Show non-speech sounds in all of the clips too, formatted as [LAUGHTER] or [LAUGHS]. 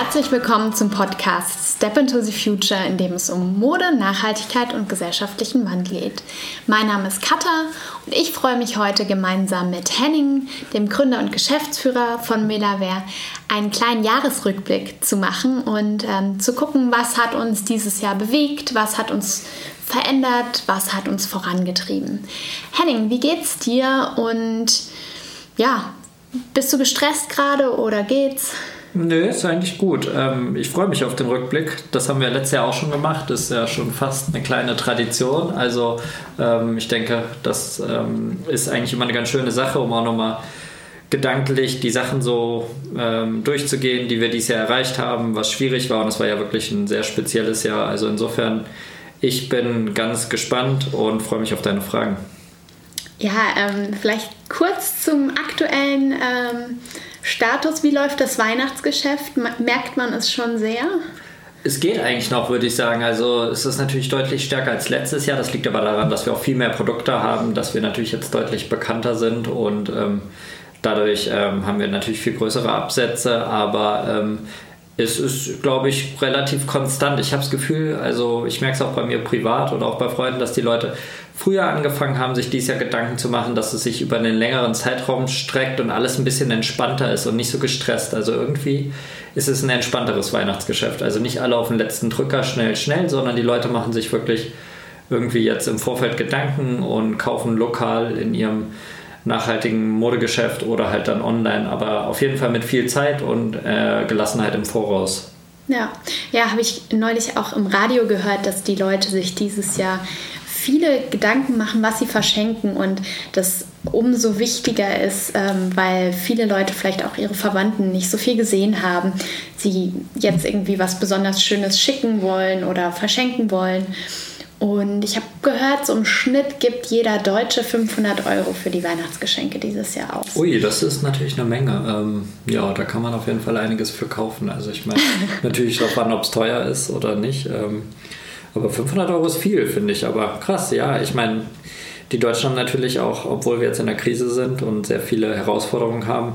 Herzlich willkommen zum Podcast Step into the Future, in dem es um Mode, Nachhaltigkeit und gesellschaftlichen Wandel geht. Mein Name ist Katha und ich freue mich heute gemeinsam mit Henning, dem Gründer und Geschäftsführer von Melaware, einen kleinen Jahresrückblick zu machen und ähm, zu gucken, was hat uns dieses Jahr bewegt, was hat uns verändert, was hat uns vorangetrieben. Henning, wie geht's dir und ja, bist du gestresst gerade oder geht's? Nö, ist eigentlich gut. Ähm, ich freue mich auf den Rückblick. Das haben wir letztes Jahr auch schon gemacht. Das ist ja schon fast eine kleine Tradition. Also ähm, ich denke, das ähm, ist eigentlich immer eine ganz schöne Sache, um auch nochmal gedanklich die Sachen so durchzugehen, die wir dieses Jahr erreicht haben, was schwierig war. Und es war ja wirklich ein sehr spezielles Jahr. Also insofern, ich bin ganz gespannt und freue mich auf deine Fragen. Ja, ähm, vielleicht kurz zum aktuellen ähm, Status. Wie läuft das Weihnachtsgeschäft? Merkt man es schon sehr? Es geht eigentlich noch, würde ich sagen. Also es ist natürlich deutlich stärker als letztes Jahr. Das liegt aber daran, dass wir auch viel mehr Produkte haben, dass wir natürlich jetzt deutlich bekannter sind und ähm, dadurch ähm, haben wir natürlich viel größere Absätze. Aber ähm, es ist, glaube ich, relativ konstant. Ich habe das Gefühl, also ich merke es auch bei mir privat oder auch bei Freunden, dass die Leute früher angefangen haben, sich dieses Jahr Gedanken zu machen, dass es sich über einen längeren Zeitraum streckt und alles ein bisschen entspannter ist und nicht so gestresst. Also irgendwie ist es ein entspannteres Weihnachtsgeschäft. Also nicht alle auf den letzten Drücker schnell, schnell, sondern die Leute machen sich wirklich irgendwie jetzt im Vorfeld Gedanken und kaufen lokal in ihrem nachhaltigen Modegeschäft oder halt dann online, aber auf jeden Fall mit viel Zeit und äh, Gelassenheit im Voraus. Ja, ja, habe ich neulich auch im Radio gehört, dass die Leute sich dieses Jahr viele Gedanken machen, was sie verschenken und das umso wichtiger ist, ähm, weil viele Leute vielleicht auch ihre Verwandten nicht so viel gesehen haben, sie jetzt irgendwie was besonders Schönes schicken wollen oder verschenken wollen. Und ich habe gehört, so im Schnitt gibt jeder Deutsche 500 Euro für die Weihnachtsgeschenke dieses Jahr aus. Ui, das ist natürlich eine Menge. Ähm, ja, da kann man auf jeden Fall einiges für kaufen. Also ich meine, [LAUGHS] natürlich darauf an, ob es teuer ist oder nicht. Ähm, aber 500 Euro ist viel, finde ich. Aber krass, ja. Ich meine, die Deutschen haben natürlich auch, obwohl wir jetzt in der Krise sind und sehr viele Herausforderungen haben,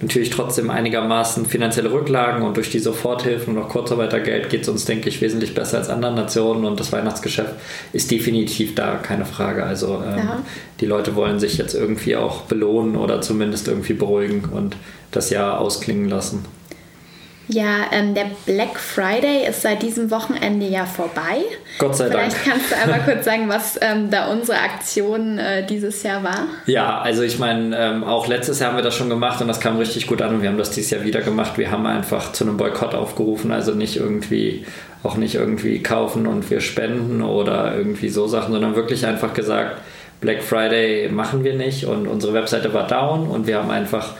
natürlich trotzdem einigermaßen finanzielle Rücklagen und durch die Soforthilfen und auch Kurzarbeitergeld geht es uns, denke ich, wesentlich besser als anderen Nationen und das Weihnachtsgeschäft ist definitiv da, keine Frage. Also ähm, ja. die Leute wollen sich jetzt irgendwie auch belohnen oder zumindest irgendwie beruhigen und das Jahr ausklingen lassen. Ja, ähm, der Black Friday ist seit diesem Wochenende ja vorbei. Gott sei Vielleicht Dank. Vielleicht kannst du einmal [LAUGHS] kurz sagen, was ähm, da unsere Aktion äh, dieses Jahr war. Ja, also ich meine, ähm, auch letztes Jahr haben wir das schon gemacht und das kam richtig gut an und wir haben das dieses Jahr wieder gemacht. Wir haben einfach zu einem Boykott aufgerufen, also nicht irgendwie auch nicht irgendwie kaufen und wir spenden oder irgendwie so Sachen, sondern wirklich einfach gesagt, Black Friday machen wir nicht und unsere Webseite war down und wir haben einfach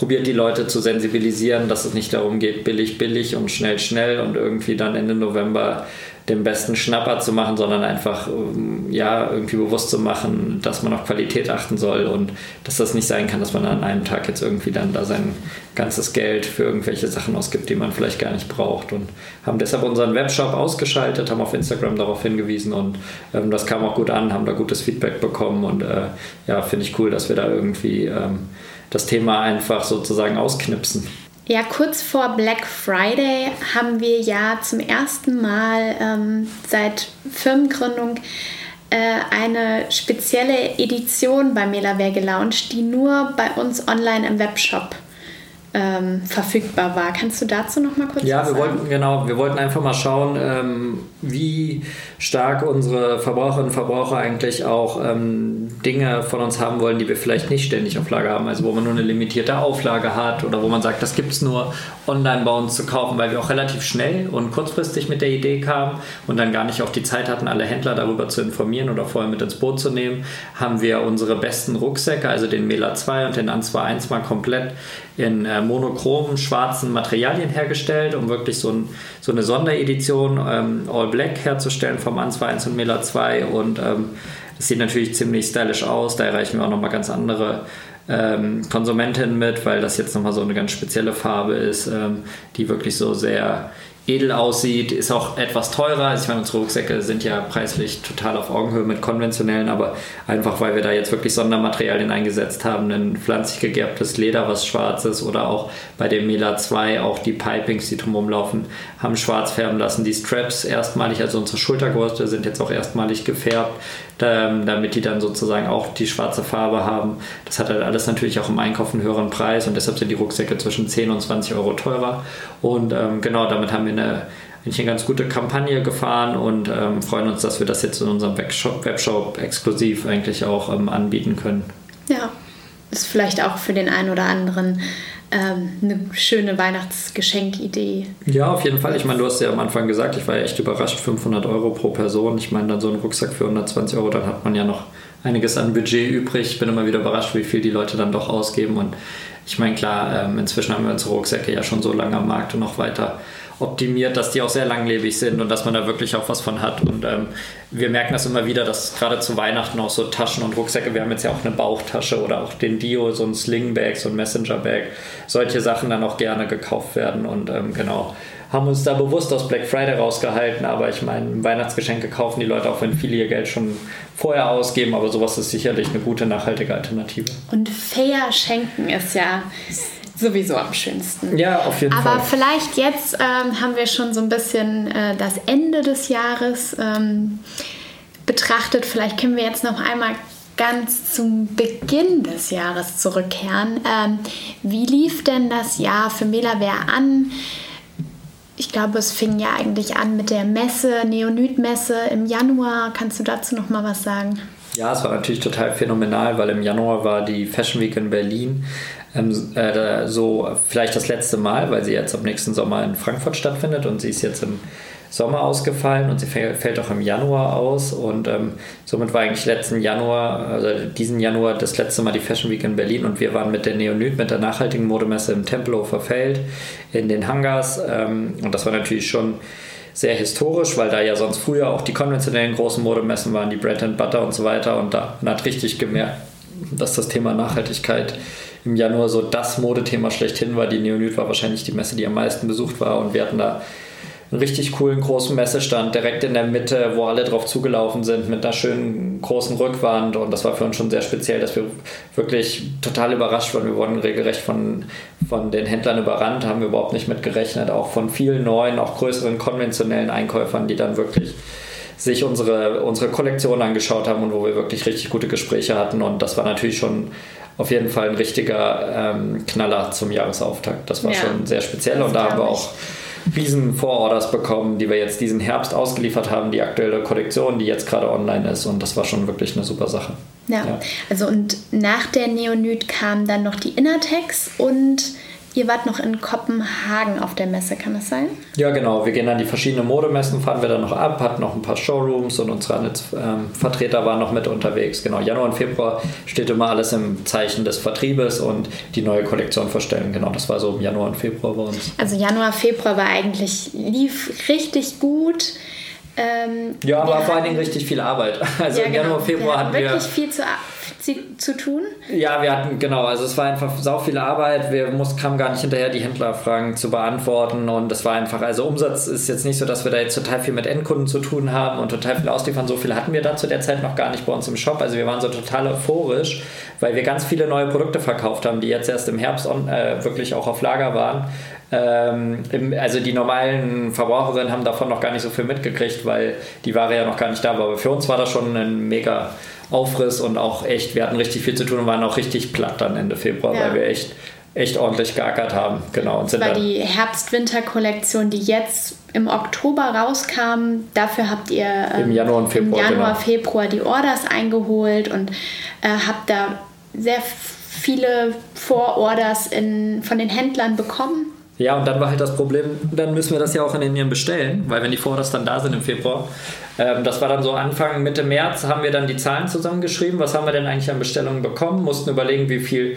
probiert die Leute zu sensibilisieren, dass es nicht darum geht, billig, billig und schnell, schnell und irgendwie dann Ende November den besten Schnapper zu machen, sondern einfach ähm, ja irgendwie bewusst zu machen, dass man auf Qualität achten soll und dass das nicht sein kann, dass man an einem Tag jetzt irgendwie dann da sein ganzes Geld für irgendwelche Sachen ausgibt, die man vielleicht gar nicht braucht und haben deshalb unseren Webshop ausgeschaltet, haben auf Instagram darauf hingewiesen und ähm, das kam auch gut an, haben da gutes Feedback bekommen und äh, ja, finde ich cool, dass wir da irgendwie ähm, das Thema einfach sozusagen ausknipsen. Ja, kurz vor Black Friday haben wir ja zum ersten Mal ähm, seit Firmengründung äh, eine spezielle Edition bei Melaware gelauncht, die nur bei uns online im Webshop ähm, verfügbar war. Kannst du dazu noch mal kurz ja, was wir sagen? wollten genau, wir wollten einfach mal schauen, ähm, wie stark unsere Verbraucherinnen und Verbraucher eigentlich auch ähm, Dinge von uns haben wollen, die wir vielleicht nicht ständig auf Lager haben. Also wo man nur eine limitierte Auflage hat oder wo man sagt, das gibt es nur online bei uns zu kaufen, weil wir auch relativ schnell und kurzfristig mit der Idee kamen und dann gar nicht auch die Zeit hatten, alle Händler darüber zu informieren oder vorher mit ins Boot zu nehmen, haben wir unsere besten Rucksäcke, also den Mela 2 und den Answa 1 mal komplett in äh, monochromen schwarzen Materialien hergestellt, um wirklich so, ein, so eine Sonderedition ähm, All Black herzustellen vom Answa 1 und Mela 2 und ähm, das sieht natürlich ziemlich stylisch aus, da erreichen wir auch nochmal ganz andere ähm, Konsumentinnen mit, weil das jetzt nochmal so eine ganz spezielle Farbe ist, ähm, die wirklich so sehr edel aussieht, ist auch etwas teurer. Also ich meine, unsere Rucksäcke sind ja preislich total auf Augenhöhe mit konventionellen, aber einfach weil wir da jetzt wirklich Sondermaterialien eingesetzt haben, ein pflanzlich gegerbtes Leder, was schwarz ist oder auch bei dem Mela 2 auch die Pipings, die drumherum laufen, haben schwarz färben lassen. Die Straps erstmalig, also unsere Schultergurte sind jetzt auch erstmalig gefärbt, damit die dann sozusagen auch die schwarze Farbe haben. Das hat halt alles natürlich auch im Einkauf einen höheren Preis und deshalb sind die Rucksäcke zwischen 10 und 20 Euro teurer. Und ähm, genau, damit haben wir eine eine ganz gute Kampagne gefahren und ähm, freuen uns, dass wir das jetzt in unserem Webshop, Webshop exklusiv eigentlich auch ähm, anbieten können. Ja, ist vielleicht auch für den einen oder anderen ähm, eine schöne Weihnachtsgeschenkidee. Ja, auf jeden Fall. Ich meine, du hast ja am Anfang gesagt, ich war ja echt überrascht, 500 Euro pro Person. Ich meine, dann so ein Rucksack für 120 Euro, dann hat man ja noch einiges an Budget übrig. Ich bin immer wieder überrascht, wie viel die Leute dann doch ausgeben. Und ich meine, klar, ähm, inzwischen haben wir unsere Rucksäcke ja schon so lange am Markt und noch weiter optimiert, dass die auch sehr langlebig sind und dass man da wirklich auch was von hat. Und ähm, wir merken das immer wieder, dass gerade zu Weihnachten auch so Taschen und Rucksäcke, wir haben jetzt ja auch eine Bauchtasche oder auch den Dio, so ein Slingbag, so ein Messengerbag, solche Sachen dann auch gerne gekauft werden. Und ähm, genau, haben uns da bewusst aus Black Friday rausgehalten, aber ich meine, Weihnachtsgeschenke kaufen die Leute auch, wenn viele ihr Geld schon vorher ausgeben, aber sowas ist sicherlich eine gute, nachhaltige Alternative. Und fair schenken ist ja sowieso am schönsten. Ja, auf jeden Aber Fall. Aber vielleicht jetzt ähm, haben wir schon so ein bisschen äh, das Ende des Jahres ähm, betrachtet. Vielleicht können wir jetzt noch einmal ganz zum Beginn des Jahres zurückkehren. Ähm, wie lief denn das Jahr für Melaware an? Ich glaube, es fing ja eigentlich an mit der Messe, Neonit-Messe im Januar. Kannst du dazu noch mal was sagen? Ja, es war natürlich total phänomenal, weil im Januar war die Fashion Week in Berlin ähm, äh, so vielleicht das letzte Mal, weil sie jetzt am nächsten Sommer in Frankfurt stattfindet und sie ist jetzt im Sommer ausgefallen und sie fällt auch im Januar aus und ähm, somit war eigentlich letzten Januar, also diesen Januar das letzte Mal die Fashion Week in Berlin und wir waren mit der Neonyt, mit der nachhaltigen Modemesse im Tempelhofer Feld in den Hangars ähm, und das war natürlich schon sehr historisch, weil da ja sonst früher auch die konventionellen großen Modemessen waren, die Bread and Butter und so weiter und da man hat richtig gemerkt, dass das Thema Nachhaltigkeit im Januar so das Modethema schlechthin war. Die Neonyt war wahrscheinlich die Messe, die am meisten besucht war und wir hatten da einen richtig coolen großen Messestand direkt in der Mitte, wo alle drauf zugelaufen sind mit einer schönen großen Rückwand und das war für uns schon sehr speziell, dass wir wirklich total überrascht waren. Wir wurden regelrecht von, von den Händlern überrannt, haben überhaupt nicht mit gerechnet, auch von vielen neuen, auch größeren konventionellen Einkäufern, die dann wirklich sich unsere, unsere Kollektion angeschaut haben und wo wir wirklich richtig gute Gespräche hatten und das war natürlich schon auf jeden Fall ein richtiger ähm, Knaller zum Jahresauftakt. Das war ja, schon sehr speziell und da haben wir auch riesen Vororders bekommen, die wir jetzt diesen Herbst ausgeliefert haben, die aktuelle Kollektion, die jetzt gerade online ist und das war schon wirklich eine super Sache. Ja, ja. also und nach der Neonyt kam dann noch die Innertex und Ihr wart noch in Kopenhagen auf der Messe, kann das sein? Ja, genau. Wir gehen dann die verschiedenen Modemessen, fahren wir dann noch ab, hatten noch ein paar Showrooms und unsere ähm, Vertreter waren noch mit unterwegs. Genau, Januar und Februar steht immer alles im Zeichen des Vertriebes und die neue Kollektion vorstellen. Genau, das war so im Januar und Februar bei uns. Also Januar, Februar war eigentlich, lief richtig gut. Ähm, ja, aber vor allen Dingen richtig viel Arbeit. [LAUGHS] Also ja, im Januar, genau. Februar wir hatten wir wirklich viel zu, zu tun. Ja, wir hatten, genau, also es war einfach sau viel Arbeit. Wir mussten, kamen gar nicht hinterher, die Händlerfragen zu beantworten und es war einfach, also Umsatz ist jetzt nicht so, dass wir da jetzt total viel mit Endkunden zu tun haben und total viel ausliefern. So viel hatten wir da zu der Zeit noch gar nicht bei uns im Shop. Also wir waren so total euphorisch, weil wir ganz viele neue Produkte verkauft haben, die jetzt erst im Herbst on, äh, wirklich auch auf Lager waren. Ähm, also die normalen Verbraucherinnen haben davon noch gar nicht so viel mitgekriegt, weil die Ware ja noch gar nicht da war. Aber für uns war das schon ein mega Aufriss und auch echt, wir hatten richtig viel zu tun und waren auch richtig platt dann Ende Februar, ja. weil wir echt echt ordentlich geackert haben. Genau. Und sind das war die Herbst-Winter-Kollektion, die jetzt im Oktober rauskam. Dafür habt ihr ähm, im Januar und Februar, im Januar, genau. Februar die Orders eingeholt und äh, habt da sehr viele Vororders in, von den Händlern bekommen. Ja, und dann war halt das Problem, dann müssen wir das ja auch in Indien bestellen, weil wenn die Vororders dann da sind im Februar, ähm, das war dann so Anfang, Mitte März, haben wir dann die Zahlen zusammengeschrieben, was haben wir denn eigentlich an Bestellungen bekommen, mussten überlegen, wie viel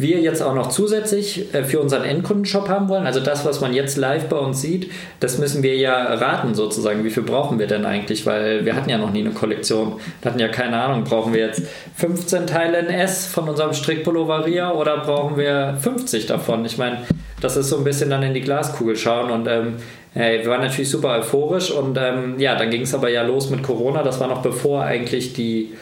wir jetzt auch noch zusätzlich äh, für unseren Endkundenshop haben wollen. Also das, was man jetzt live bei uns sieht, das müssen wir ja raten sozusagen. Wie viel brauchen wir denn eigentlich? Weil wir hatten ja noch nie eine Kollektion. Wir hatten ja keine Ahnung, brauchen wir jetzt 15 Teile in S von unserem Strickpullover Ria oder brauchen wir 50 davon? Ich meine, das ist so ein bisschen dann in die Glaskugel schauen und ähm, Hey, wir waren natürlich super euphorisch und ähm, ja, dann ging es aber ja los mit Corona. Das war noch bevor eigentlich die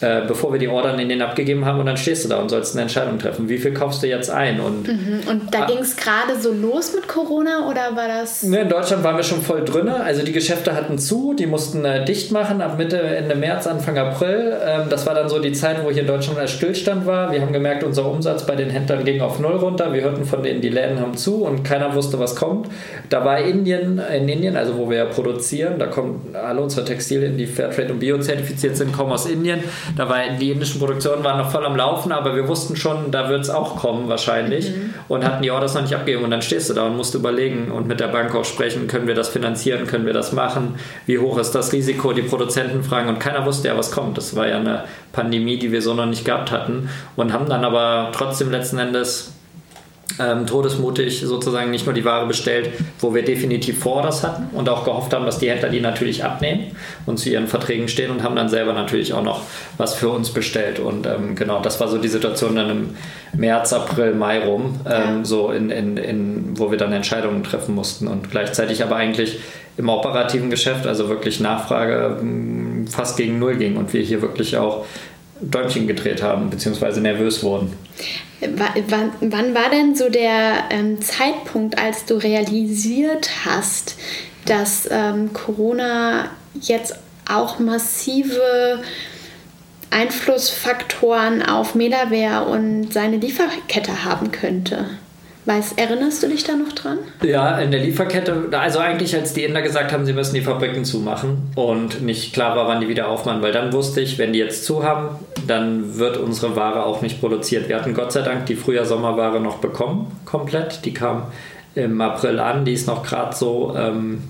äh, bevor wir die Ordern in den abgegeben haben und dann stehst du da und sollst eine Entscheidung treffen. Wie viel kaufst du jetzt ein? Und, mhm. und da ah, ging es gerade so los mit Corona oder war das? Ne, in Deutschland waren wir schon voll drin. Also die Geschäfte hatten zu, die mussten äh, dicht machen ab Mitte, Ende März, Anfang April. Ähm, das war dann so die Zeit, wo hier in Deutschland der Stillstand war. Wir haben gemerkt, unser Umsatz bei den Händlern ging auf Null runter. Wir hörten von denen, die Läden haben zu und keiner wusste, was kommt. Da war Indien, in Indien, also wo wir produzieren, da kommen alle unsere Textilien, die Fairtrade und Bio zertifiziert sind, kommen aus Indien. Da war die indischen Produktionen waren noch voll am Laufen, aber wir wussten schon, da wird es auch kommen wahrscheinlich. Mhm. und hatten die Orders noch nicht abgegeben. Und dann stehst du da und musst überlegen und mit der Bank auch sprechen, können wir das finanzieren, können wir das machen, wie hoch ist das Risiko, die Produzenten fragen und keiner wusste ja, was kommt. Das war ja eine Pandemie, die wir so noch nicht gehabt hatten. Und haben dann aber trotzdem letzten Endes ähm, todesmutig sozusagen nicht nur die Ware bestellt, wo wir definitiv Vororders hatten und auch gehofft haben, dass die Händler die natürlich abnehmen und zu ihren Verträgen stehen und haben dann selber natürlich auch noch was für uns bestellt. Und ähm, genau, das war so die Situation dann im März, April, Mai rum, ähm, ja. so in, in, in, wo wir dann Entscheidungen treffen mussten und gleichzeitig aber eigentlich im operativen Geschäft, also wirklich Nachfrage mm, fast gegen Null ging und wir hier wirklich auch Däumchen gedreht haben, beziehungsweise nervös wurden. Wann, wann war denn so der ähm, Zeitpunkt, als du realisiert hast, dass ähm, Corona jetzt auch massive Einflussfaktoren auf Melaware und seine Lieferkette haben könnte? Weiß, erinnerst du dich da noch dran? Ja, in der Lieferkette, also eigentlich als die Inder gesagt haben, sie müssen die Fabriken zumachen und nicht klar war, wann die wieder aufmachen, weil dann wusste ich, wenn die jetzt zu haben, dann wird unsere Ware auch nicht produziert. Wir hatten Gott sei Dank die Frühjahr-Sommerware noch bekommen, komplett. Die kam im April an, die ist noch gerade so ähm,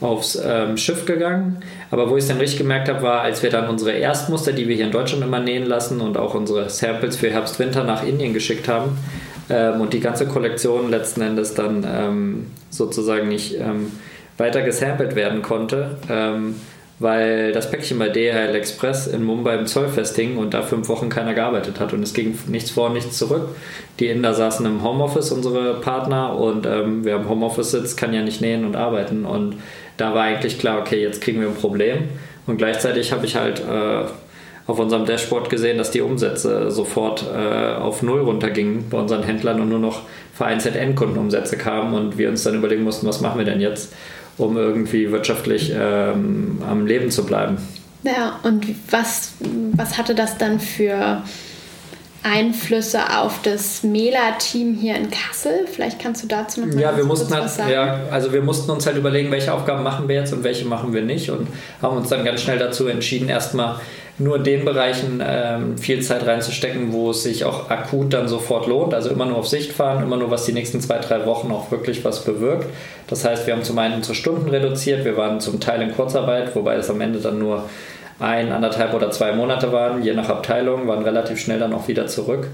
aufs ähm, Schiff gegangen. Aber wo ich es dann richtig gemerkt habe, war, als wir dann unsere Erstmuster, die wir hier in Deutschland immer nähen lassen und auch unsere Samples für Herbst-Winter nach Indien geschickt haben, ähm, und die ganze Kollektion letzten Endes dann ähm, sozusagen nicht ähm, weiter gesampelt werden konnte, ähm, weil das Päckchen bei DHL Express in Mumbai im Zollfest hing und da fünf Wochen keiner gearbeitet hat. Und es ging nichts vor, nichts zurück. Die Inder saßen im Homeoffice, unsere Partner, und ähm, wer im Homeoffice sitzt, kann ja nicht nähen und arbeiten. Und da war eigentlich klar, okay, jetzt kriegen wir ein Problem. Und gleichzeitig habe ich halt äh, auf unserem Dashboard gesehen, dass die Umsätze sofort äh, auf Null runtergingen bei unseren Händlern und nur noch vereinzelt Endkundenumsätze kamen und wir uns dann überlegen mussten, was machen wir denn jetzt, um irgendwie wirtschaftlich ähm, am Leben zu bleiben. Ja, und was, was hatte das dann für Einflüsse auf das Mela-Team hier in Kassel? Vielleicht kannst du dazu noch mal ja, wir mussten halt, was sagen. Ja, also wir mussten uns halt überlegen, welche Aufgaben machen wir jetzt und welche machen wir nicht und haben uns dann ganz schnell dazu entschieden, erstmal nur in den Bereichen ähm, viel Zeit reinzustecken, wo es sich auch akut dann sofort lohnt. Also immer nur auf Sicht fahren, immer nur, was die nächsten zwei, drei Wochen auch wirklich was bewirkt. Das heißt, wir haben zum einen unsere Stunden reduziert, wir waren zum Teil in Kurzarbeit, wobei es am Ende dann nur ein, anderthalb oder zwei Monate waren, je nach Abteilung, waren relativ schnell dann auch wieder zurück.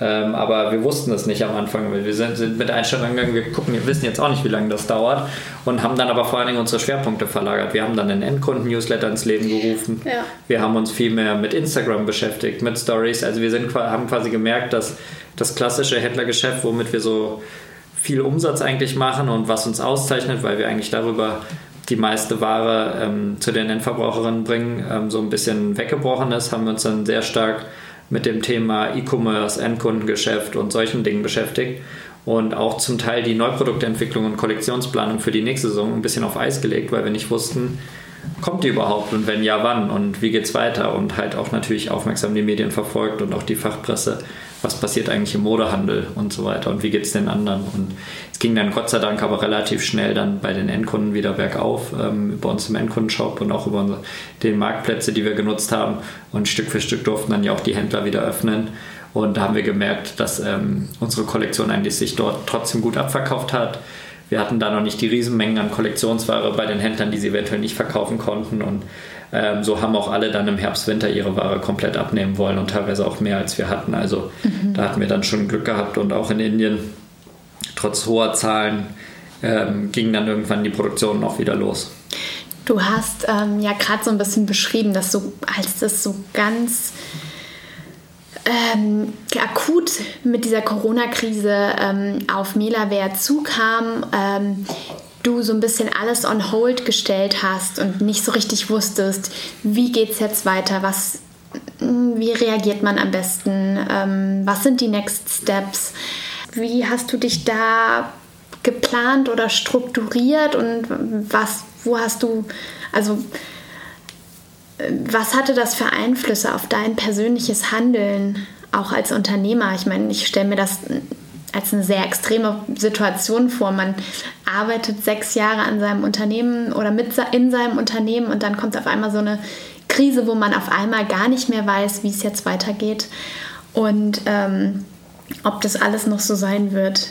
Ähm, aber wir wussten es nicht am Anfang. Wir sind, sind mit Einstellung gegangen, wir gucken, wir wissen jetzt auch nicht, wie lange das dauert und haben dann aber vor allen Dingen unsere Schwerpunkte verlagert. Wir haben dann den Endkunden-Newsletter ins Leben gerufen. Ja. Wir haben uns viel mehr mit Instagram beschäftigt, mit Stories. Also wir sind, haben quasi gemerkt, dass das klassische Händlergeschäft, womit wir so viel Umsatz eigentlich machen und was uns auszeichnet, weil wir eigentlich darüber die meiste Ware ähm, zu den Endverbraucherinnen bringen, ähm, so ein bisschen weggebrochen ist, haben wir uns dann sehr stark mit dem Thema E-Commerce, Endkundengeschäft und solchen Dingen beschäftigt und auch zum Teil die Neuproduktentwicklung und Kollektionsplanung für die nächste Saison ein bisschen auf Eis gelegt, weil wir nicht wussten, kommt die überhaupt und wenn ja, wann und wie geht es weiter? Und halt auch natürlich aufmerksam die Medien verfolgt und auch die Fachpresse, was passiert eigentlich im Modehandel und so weiter und wie geht es den anderen? Und es ging dann Gott sei Dank aber relativ schnell dann bei den Endkunden wieder bergauf, ähm, bei uns im Endkundenshop und auch über unsere, den Marktplätze, die wir genutzt haben. Und Stück für Stück durften dann ja auch die Händler wieder öffnen. Und da haben wir gemerkt, dass ähm, unsere Kollektion eigentlich sich dort trotzdem gut abverkauft hat wir hatten da noch nicht die Riesenmengen an Kollektionsware bei den Händlern, die sie eventuell nicht verkaufen konnten. Und ähm, so haben auch alle dann im Herbst, Winter ihre Ware komplett abnehmen wollen und teilweise auch mehr als wir hatten. Also mhm. da hatten wir dann schon Glück gehabt und auch in Indien, trotz hoher Zahlen, ähm, ging dann irgendwann die Produktion auch wieder los. Du hast ähm, ja gerade so ein bisschen beschrieben, dass so, als das so ganz ähm, akut mit dieser Corona-Krise ähm, auf Melaware zukam, ähm, du so ein bisschen alles on hold gestellt hast und nicht so richtig wusstest, wie geht es jetzt weiter, was, wie reagiert man am besten, ähm, was sind die Next Steps, wie hast du dich da geplant oder strukturiert und was, wo hast du, also was hatte das für Einflüsse auf dein persönliches Handeln, auch als Unternehmer? Ich meine, ich stelle mir das als eine sehr extreme Situation vor. Man arbeitet sechs Jahre an seinem Unternehmen oder mit in seinem Unternehmen und dann kommt auf einmal so eine Krise, wo man auf einmal gar nicht mehr weiß, wie es jetzt weitergeht und ähm, ob das alles noch so sein wird.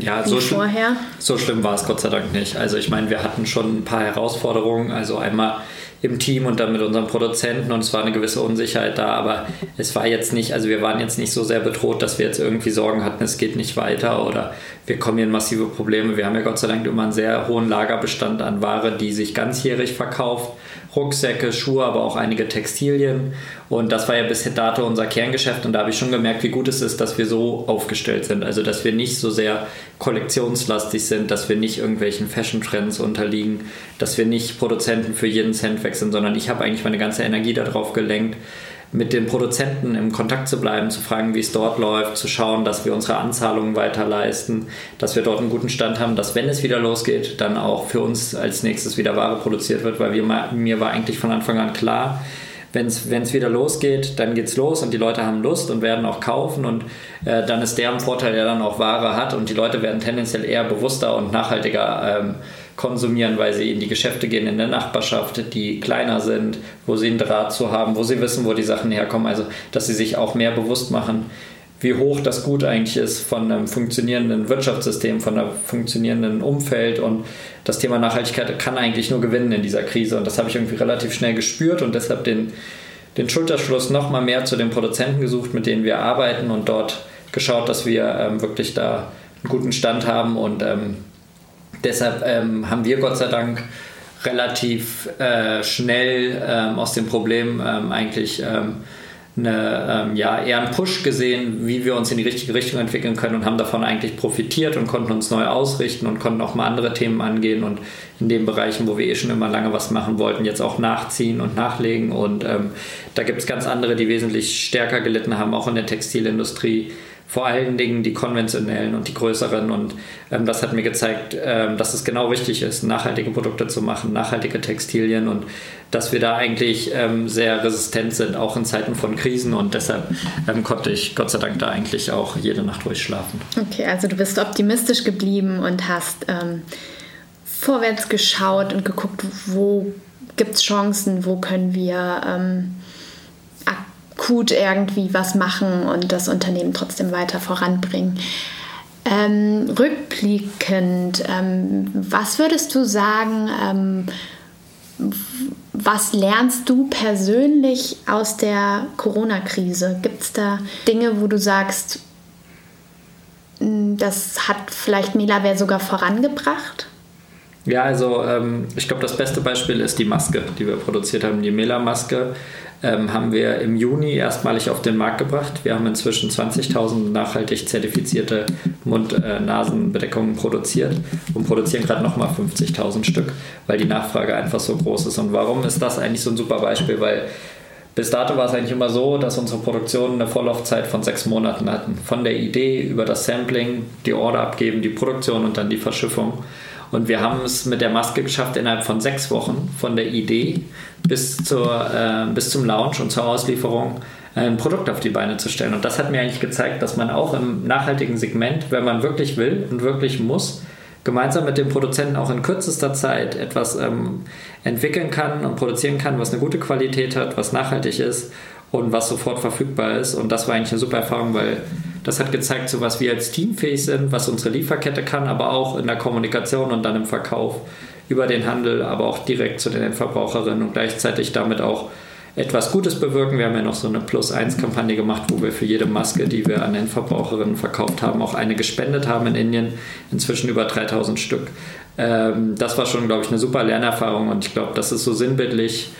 Ja, so, vorher. so schlimm war es Gott sei Dank nicht. Also ich meine, wir hatten schon ein paar Herausforderungen. Also einmal im Team und dann mit unseren Produzenten und es war eine gewisse Unsicherheit da, aber es war jetzt nicht, also wir waren jetzt nicht so sehr bedroht, dass wir jetzt irgendwie Sorgen hatten, es geht nicht weiter oder wir kommen hier in massive Probleme. Wir haben ja Gott sei Dank immer einen sehr hohen Lagerbestand an Ware, die sich ganzjährig verkauft Rucksäcke, Schuhe, aber auch einige Textilien. Und das war ja bis dato unser Kerngeschäft. Und da habe ich schon gemerkt, wie gut es ist, dass wir so aufgestellt sind. Also, dass wir nicht so sehr kollektionslastig sind, dass wir nicht irgendwelchen Fashion-Trends unterliegen, dass wir nicht Produzenten für jeden Cent wechseln, sondern ich habe eigentlich meine ganze Energie darauf gelenkt, mit den Produzenten im Kontakt zu bleiben, zu fragen, wie es dort läuft, zu schauen, dass wir unsere Anzahlungen weiterleisten, dass wir dort einen guten Stand haben, dass wenn es wieder losgeht, dann auch für uns als nächstes wieder Ware produziert wird, weil wir, mir war eigentlich von Anfang an klar, wenn es wieder losgeht, dann geht es los und die Leute haben Lust und werden auch kaufen und äh, dann ist der ein Vorteil, der dann auch Ware hat und die Leute werden tendenziell eher bewusster und nachhaltiger ähm, konsumieren, weil sie in die Geschäfte gehen in der Nachbarschaft, die kleiner sind, wo sie einen Draht zu haben, wo sie wissen, wo die Sachen herkommen. Also, dass sie sich auch mehr bewusst machen, wie hoch das Gut eigentlich ist von einem funktionierenden Wirtschaftssystem, von einem funktionierenden Umfeld. Und das Thema Nachhaltigkeit kann eigentlich nur gewinnen in dieser Krise. Und das habe ich irgendwie relativ schnell gespürt und deshalb den, den Schulterschluss noch mal mehr zu den Produzenten gesucht, mit denen wir arbeiten und dort geschaut, dass wir ähm, wirklich da einen guten Stand haben und ähm, Deshalb ähm, haben wir Gott sei Dank relativ äh, schnell ähm, aus dem Problem ähm, eigentlich ähm, eine, ähm, ja, eher einen Push gesehen, wie wir uns in die richtige Richtung entwickeln können und haben davon eigentlich profitiert und konnten uns neu ausrichten und konnten auch mal andere Themen angehen und in den Bereichen, wo wir eh schon immer lange was machen wollten, jetzt auch nachziehen und nachlegen. Und da gibt es ganz andere, die wesentlich stärker gelitten haben, auch in der Textilindustrie vor allen Dingen die konventionellen und die größeren. Und ähm, das hat mir gezeigt, ähm, dass es genau richtig ist, nachhaltige Produkte zu machen, nachhaltige Textilien und dass wir da eigentlich ähm, sehr resistent sind, auch in Zeiten von Krisen. Und deshalb ähm, konnte ich Gott sei Dank da eigentlich auch jede Nacht ruhig schlafen. Okay, also du bist optimistisch geblieben und hast ähm, vorwärts geschaut und geguckt, wo gibt es Chancen, wo können wir akut irgendwie was machen und das Unternehmen trotzdem weiter voranbringen. Ähm, rückblickend, ähm, was würdest du sagen, ähm, was lernst du persönlich aus der Corona-Krise? Gibt es da Dinge, wo du sagst, hm, das hat vielleicht Melaware sogar vorangebracht? Ja, also ähm, ich glaube, das beste Beispiel ist die Maske, die wir produziert haben, die Mela-Maske ähm, haben wir im Juni erstmalig auf den Markt gebracht. Wir haben inzwischen 20.000 nachhaltig zertifizierte Mund-Nasen-Bedeckungen produziert und produzieren gerade nochmal 50.000 Stück, weil die Nachfrage einfach so groß ist. Und warum ist das eigentlich so ein super Beispiel? Weil bis dato war es eigentlich immer so, dass unsere Produktionen eine Vorlaufzeit von sechs Monaten hatten. Von der Idee über das Sampling, die Order abgeben, die Produktion und dann die Verschiffung. Und wir haben es mit der Maske geschafft, innerhalb von sechs Wochen von der Idee bis, zur, äh, bis zum Launch und zur Auslieferung äh, ein Produkt auf die Beine zu stellen. Und das hat mir eigentlich gezeigt, dass man auch im nachhaltigen Segment, wenn man wirklich will und wirklich muss, gemeinsam mit dem Produzenten auch in kürzester Zeit etwas ähm, entwickeln kann und produzieren kann, was eine gute Qualität hat, was nachhaltig ist und was sofort verfügbar ist. Und das war eigentlich eine super Erfahrung, weil das hat gezeigt, so was wir als Team fähig sind, was unsere Lieferkette kann, aber auch in der Kommunikation und dann im Verkauf über den Handel, aber auch direkt zu den Endverbraucherinnen und gleichzeitig damit auch etwas Gutes bewirken. Wir haben ja noch so eine Plus-1-Kampagne gemacht, wo wir für jede Maske, die wir an Endverbraucherinnen verkauft haben, auch eine gespendet haben in Indien. Inzwischen über 3000 Stück. Ähm, das war schon, glaube ich, eine super Lernerfahrung und ich glaube, das ist so sinnbildlich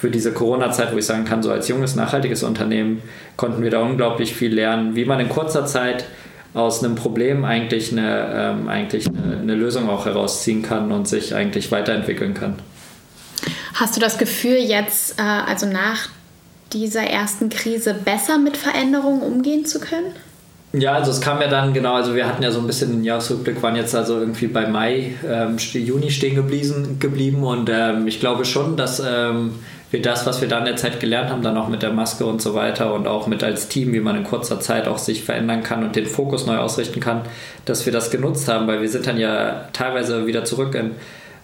für diese Corona-Zeit, wo ich sagen kann, so als junges, nachhaltiges Unternehmen konnten wir da unglaublich viel lernen, wie man in kurzer Zeit aus einem Problem eigentlich eine, ähm, eigentlich eine, eine Lösung auch herausziehen kann und sich eigentlich weiterentwickeln kann. Hast du das Gefühl, jetzt, äh, also nach dieser ersten Krise, besser mit Veränderungen umgehen zu können? Ja, also es kam ja dann, genau, also wir hatten ja so ein bisschen den Jahresrückblick, waren jetzt also irgendwie bei Mai, ähm, Juni stehen geblieben, geblieben und ähm, ich glaube schon, dass ähm, wir das, was wir da in der Zeit gelernt haben, dann auch mit der Maske und so weiter und auch mit als Team, wie man in kurzer Zeit auch sich verändern kann und den Fokus neu ausrichten kann, dass wir das genutzt haben, weil wir sind dann ja teilweise wieder zurück in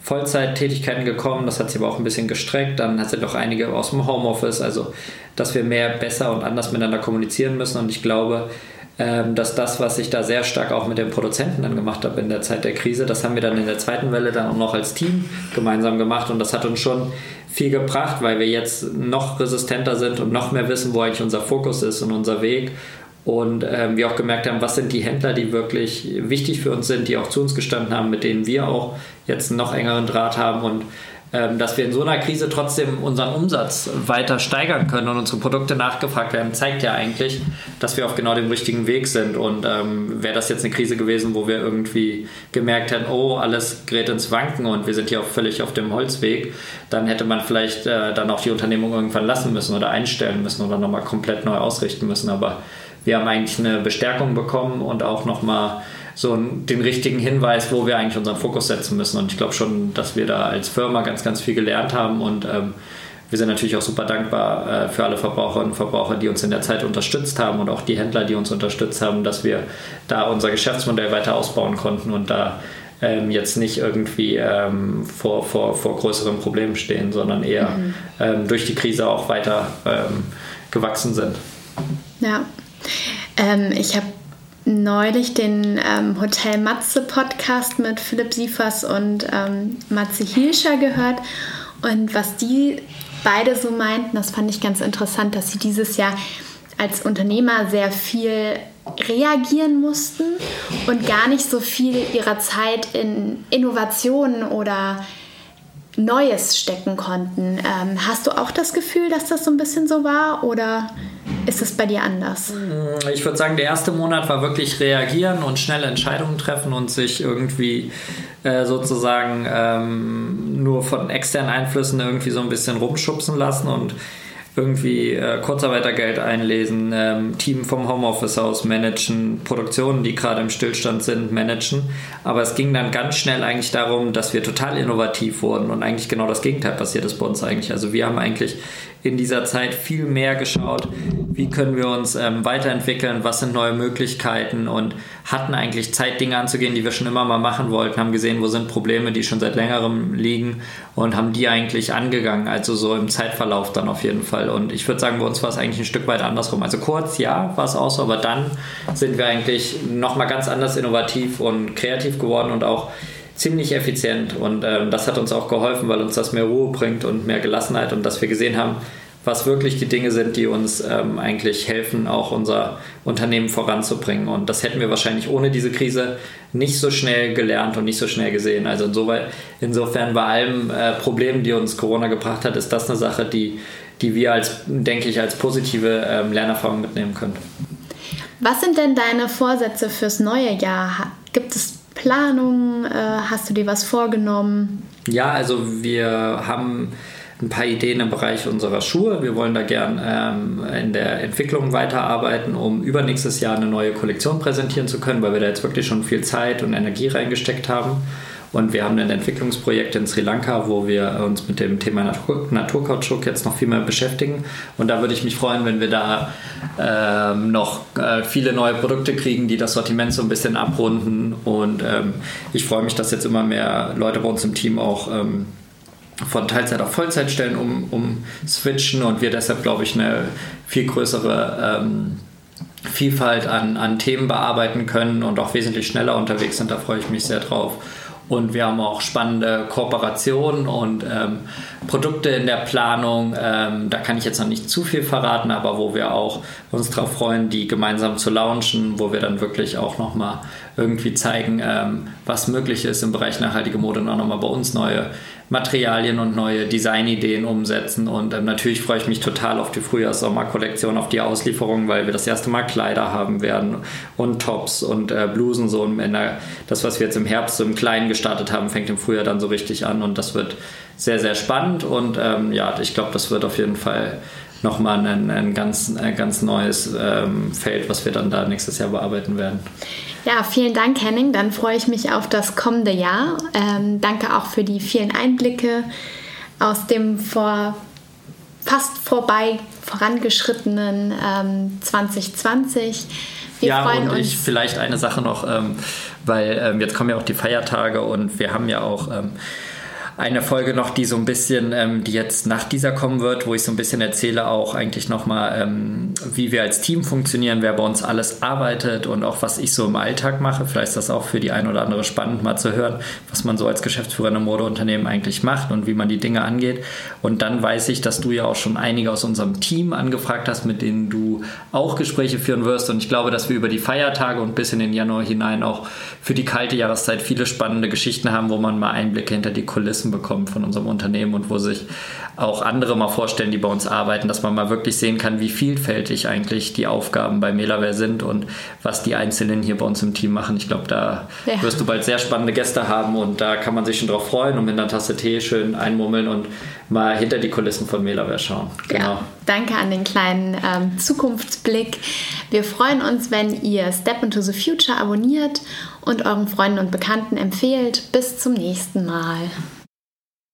Vollzeittätigkeiten gekommen, das hat sich aber auch ein bisschen gestreckt, dann sind auch einige aus dem Homeoffice, also dass wir mehr, besser und anders miteinander kommunizieren müssen. Und ich glaube, ähm, dass das, was ich da sehr stark auch mit den Produzenten dann gemacht habe in der Zeit der Krise, das haben wir dann in der zweiten Welle dann auch noch als Team gemeinsam gemacht. Und das hat uns schon viel gebracht, weil wir jetzt noch resistenter sind und noch mehr wissen, wo eigentlich unser Fokus ist und unser Weg. Und ähm, wir auch gemerkt haben, was sind die Händler, die wirklich wichtig für uns sind, die auch zu uns gestanden haben, mit denen wir auch jetzt einen noch engeren Draht haben. Und dass wir in so einer Krise trotzdem unseren Umsatz weiter steigern können und unsere Produkte nachgefragt werden, zeigt ja eigentlich, dass wir auf genau dem richtigen Weg sind. Und ähm, wäre das jetzt eine Krise gewesen, wo wir irgendwie gemerkt hätten, oh, alles gerät ins Wanken und wir sind hier auch völlig auf dem Holzweg, dann hätte man vielleicht äh, dann auch die Unternehmung irgendwann lassen müssen oder einstellen müssen oder nochmal komplett neu ausrichten müssen. Aber wir haben eigentlich eine Bestärkung bekommen und auch nochmal so den richtigen Hinweis, wo wir eigentlich unseren Fokus setzen müssen. Und ich glaube schon, dass wir da als Firma ganz, ganz viel gelernt haben und ähm, wir sind natürlich auch super dankbar äh, für alle Verbraucherinnen und Verbraucher, die uns in der Zeit unterstützt haben und auch die Händler, die uns unterstützt haben, dass wir da unser Geschäftsmodell weiter ausbauen konnten und da ähm, jetzt nicht irgendwie ähm, vor, vor, vor größeren Problemen stehen, sondern eher mhm. ähm, durch die Krise auch weiter ähm, gewachsen sind. Ja, ähm, ich habe neulich den ähm, Hotel Matze Podcast mit Philipp Siefers und ähm, Matze Hilscher gehört. Und was die beide so meinten, das fand ich ganz interessant, dass sie dieses Jahr als Unternehmer sehr viel reagieren mussten und gar nicht so viel ihrer Zeit in Innovationen oder Neues stecken konnten. Ähm, hast du auch das Gefühl, dass das so ein bisschen so war oder ist es bei dir anders? Mm, ich würde sagen, der erste Monat war wirklich reagieren und schnelle Entscheidungen treffen und sich irgendwie äh, sozusagen ähm, nur von externen Einflüssen irgendwie so ein bisschen rumschubsen lassen und irgendwie äh, Kurzarbeitergeld einlesen, ähm, Team vom Homeoffice aus managen, Produktionen, die gerade im Stillstand sind, managen. Aber es ging dann ganz schnell eigentlich darum, dass wir total innovativ wurden und eigentlich genau das Gegenteil passiert ist bei uns eigentlich. Also wir haben eigentlich in dieser Zeit viel mehr geschaut, wie können wir uns ähm, weiterentwickeln, was sind neue Möglichkeiten und hatten eigentlich Zeit, Dinge anzugehen, die wir schon immer mal machen wollten, haben gesehen, wo sind Probleme, die schon seit längerem liegen und haben die eigentlich angegangen, also so im Zeitverlauf dann auf jeden Fall. Und ich würde sagen, bei uns war es eigentlich ein Stück weit andersrum. Also kurz, ja, war es auch so, aber dann sind wir eigentlich nochmal ganz anders innovativ und kreativ geworden und auch ziemlich effizient und ähm, das hat uns auch geholfen, weil uns das mehr Ruhe bringt und mehr Gelassenheit und dass wir gesehen haben, was wirklich die Dinge sind, die uns ähm, eigentlich helfen, auch unser Unternehmen voranzubringen. Und das hätten wir wahrscheinlich ohne diese Krise nicht so schnell gelernt und nicht so schnell gesehen. Also insoweit, insofern bei allen äh, Problemen, die uns Corona gebracht hat, ist das eine Sache, die, die wir als, denke ich, als positive ähm, Lernerfahrung mitnehmen können. Was sind denn deine Vorsätze fürs neue Jahr? Gibt es Planung? Äh, hast du dir was vorgenommen? Ja, also wir haben ein paar Ideen im Bereich unserer Schuhe. Wir wollen da gern ähm, in der Entwicklung weiterarbeiten, um übernächstes Jahr eine neue Kollektion präsentieren zu können, weil wir da jetzt wirklich schon viel Zeit und Energie reingesteckt haben. Und wir haben ein Entwicklungsprojekt in Sri Lanka, wo wir uns mit dem Thema Natur Naturkautschuk jetzt noch viel mehr beschäftigen. Und da würde ich mich freuen, wenn wir da ähm, noch äh, viele neue Produkte kriegen, die das Sortiment so ein bisschen abrunden. Und ähm, ich freue mich, dass jetzt immer mehr Leute bei uns im Team auch ähm, von Teilzeit auf Vollzeitstellen um, um switchen und wir deshalb, glaube ich, eine viel größere ähm, Vielfalt an, an Themen bearbeiten können und auch wesentlich schneller unterwegs sind. Da freue ich mich sehr drauf. Und wir haben auch spannende Kooperationen und ähm, Produkte in der Planung. Ähm, da kann ich jetzt noch nicht zu viel verraten, aber wo wir auch uns darauf freuen, die gemeinsam zu launchen, wo wir dann wirklich auch nochmal irgendwie zeigen, ähm, was möglich ist im Bereich nachhaltige Mode und auch nochmal bei uns neue Materialien und neue Designideen umsetzen. Und ähm, natürlich freue ich mich total auf die Frühjahrs-Sommer-Kollektion, auf die Auslieferung, weil wir das erste Mal Kleider haben werden und Tops und äh, Blusen. So in der, das, was wir jetzt im Herbst so im Kleinen gestartet haben, fängt im Frühjahr dann so richtig an und das wird sehr, sehr spannend. Und ähm, ja, ich glaube, das wird auf jeden Fall nochmal ein, ein, ganz, ein ganz neues ähm, Feld, was wir dann da nächstes Jahr bearbeiten werden. Ja, vielen Dank, Henning. Dann freue ich mich auf das kommende Jahr. Ähm, danke auch für die vielen Einblicke aus dem vor fast vorbei vorangeschrittenen ähm, 2020. Wir ja, und uns. ich vielleicht eine Sache noch, ähm, weil ähm, jetzt kommen ja auch die Feiertage und wir haben ja auch ähm, eine Folge noch, die so ein bisschen, ähm, die jetzt nach dieser kommen wird, wo ich so ein bisschen erzähle auch eigentlich nochmal, ähm, wie wir als Team funktionieren, wer bei uns alles arbeitet und auch was ich so im Alltag mache. Vielleicht ist das auch für die ein oder andere spannend mal zu hören, was man so als Geschäftsführer in einem Modeunternehmen eigentlich macht und wie man die Dinge angeht. Und dann weiß ich, dass du ja auch schon einige aus unserem Team angefragt hast, mit denen du auch Gespräche führen wirst. Und ich glaube, dass wir über die Feiertage und bis in den Januar hinein auch für die kalte Jahreszeit viele spannende Geschichten haben, wo man mal Einblicke hinter die Kulissen Nutzen bekommt von unserem Unternehmen und wo sich auch andere mal vorstellen, die bei uns arbeiten, dass man mal wirklich sehen kann, wie vielfältig eigentlich die Aufgaben bei Melaware sind und was die Einzelnen hier bei uns im Team machen. Ich glaube, da ja. wirst du bald sehr spannende Gäste haben und da kann man sich schon drauf freuen und mit einer Tasse Tee schön einmummeln und mal hinter die Kulissen von Melaware schauen. Genau. Ja, danke an den kleinen ähm, Zukunftsblick. Wir freuen uns, wenn ihr Step into the Future abonniert und euren Freunden und Bekannten empfehlt. Bis zum nächsten Mal.